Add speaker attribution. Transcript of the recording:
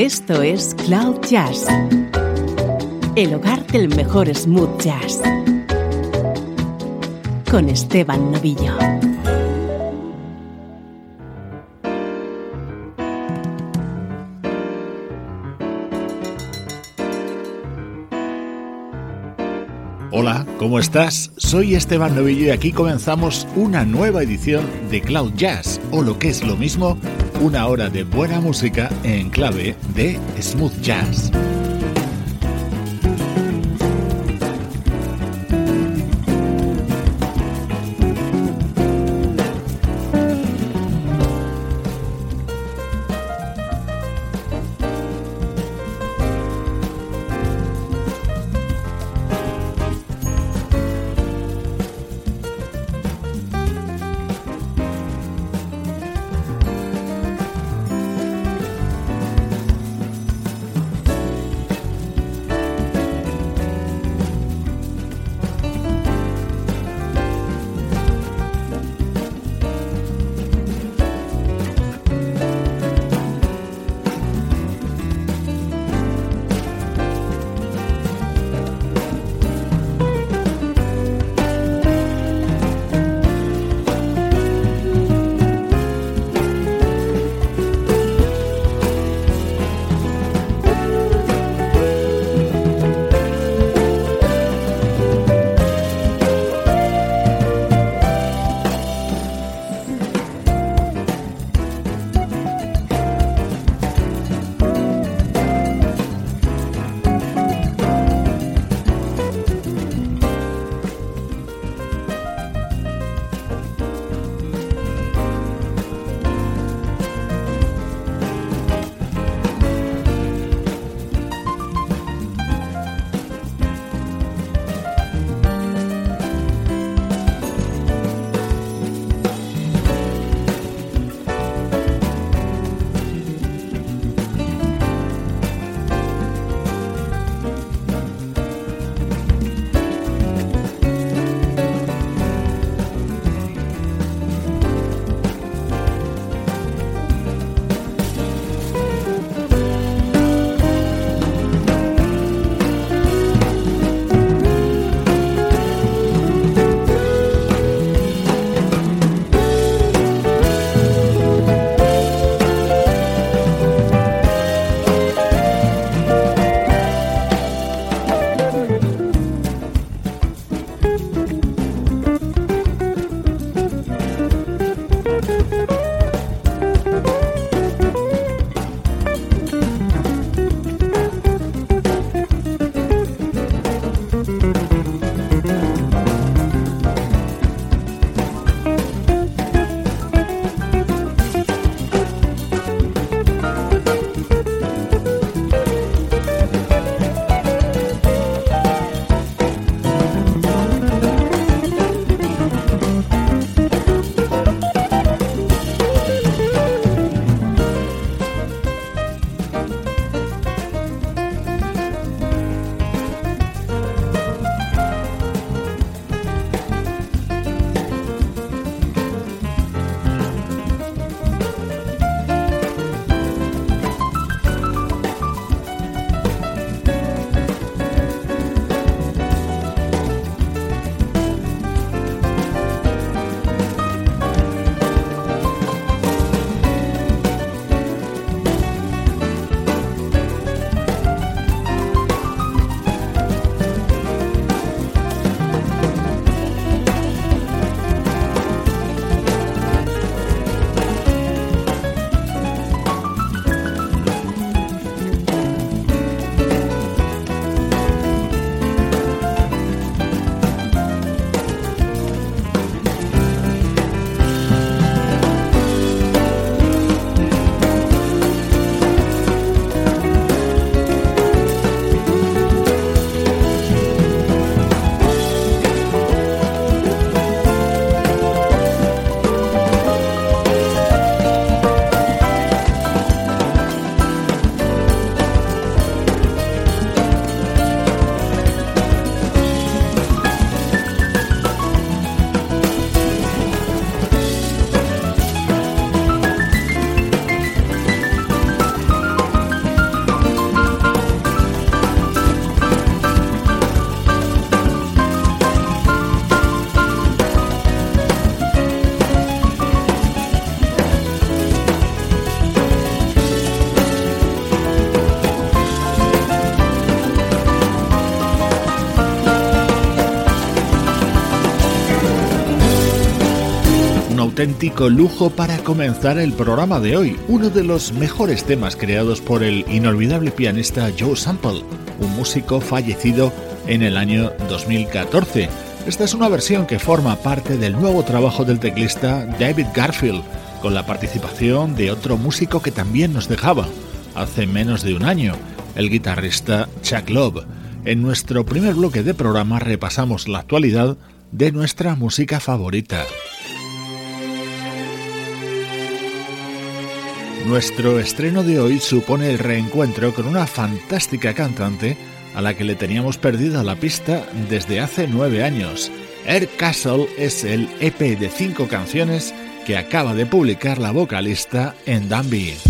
Speaker 1: Esto es Cloud Jazz, el hogar del mejor smooth jazz, con Esteban Novillo.
Speaker 2: Hola, ¿cómo estás? Soy Esteban Novillo y aquí comenzamos una nueva edición de Cloud Jazz, o lo que es lo mismo, una hora de buena música en clave de smooth jazz. Auténtico lujo para comenzar el programa de hoy, uno de los mejores temas creados por el inolvidable pianista Joe Sample, un músico fallecido en el año 2014. Esta es una versión que forma parte del nuevo trabajo del teclista David Garfield, con la participación de otro músico que también nos dejaba hace menos de un año, el guitarrista Chuck Love. En nuestro primer bloque de programa repasamos la actualidad de nuestra música favorita. Nuestro estreno de hoy supone el reencuentro con una fantástica cantante a la que le teníamos perdida la pista desde hace nueve años. Air Castle es el EP de cinco canciones que acaba de publicar la vocalista en Danby.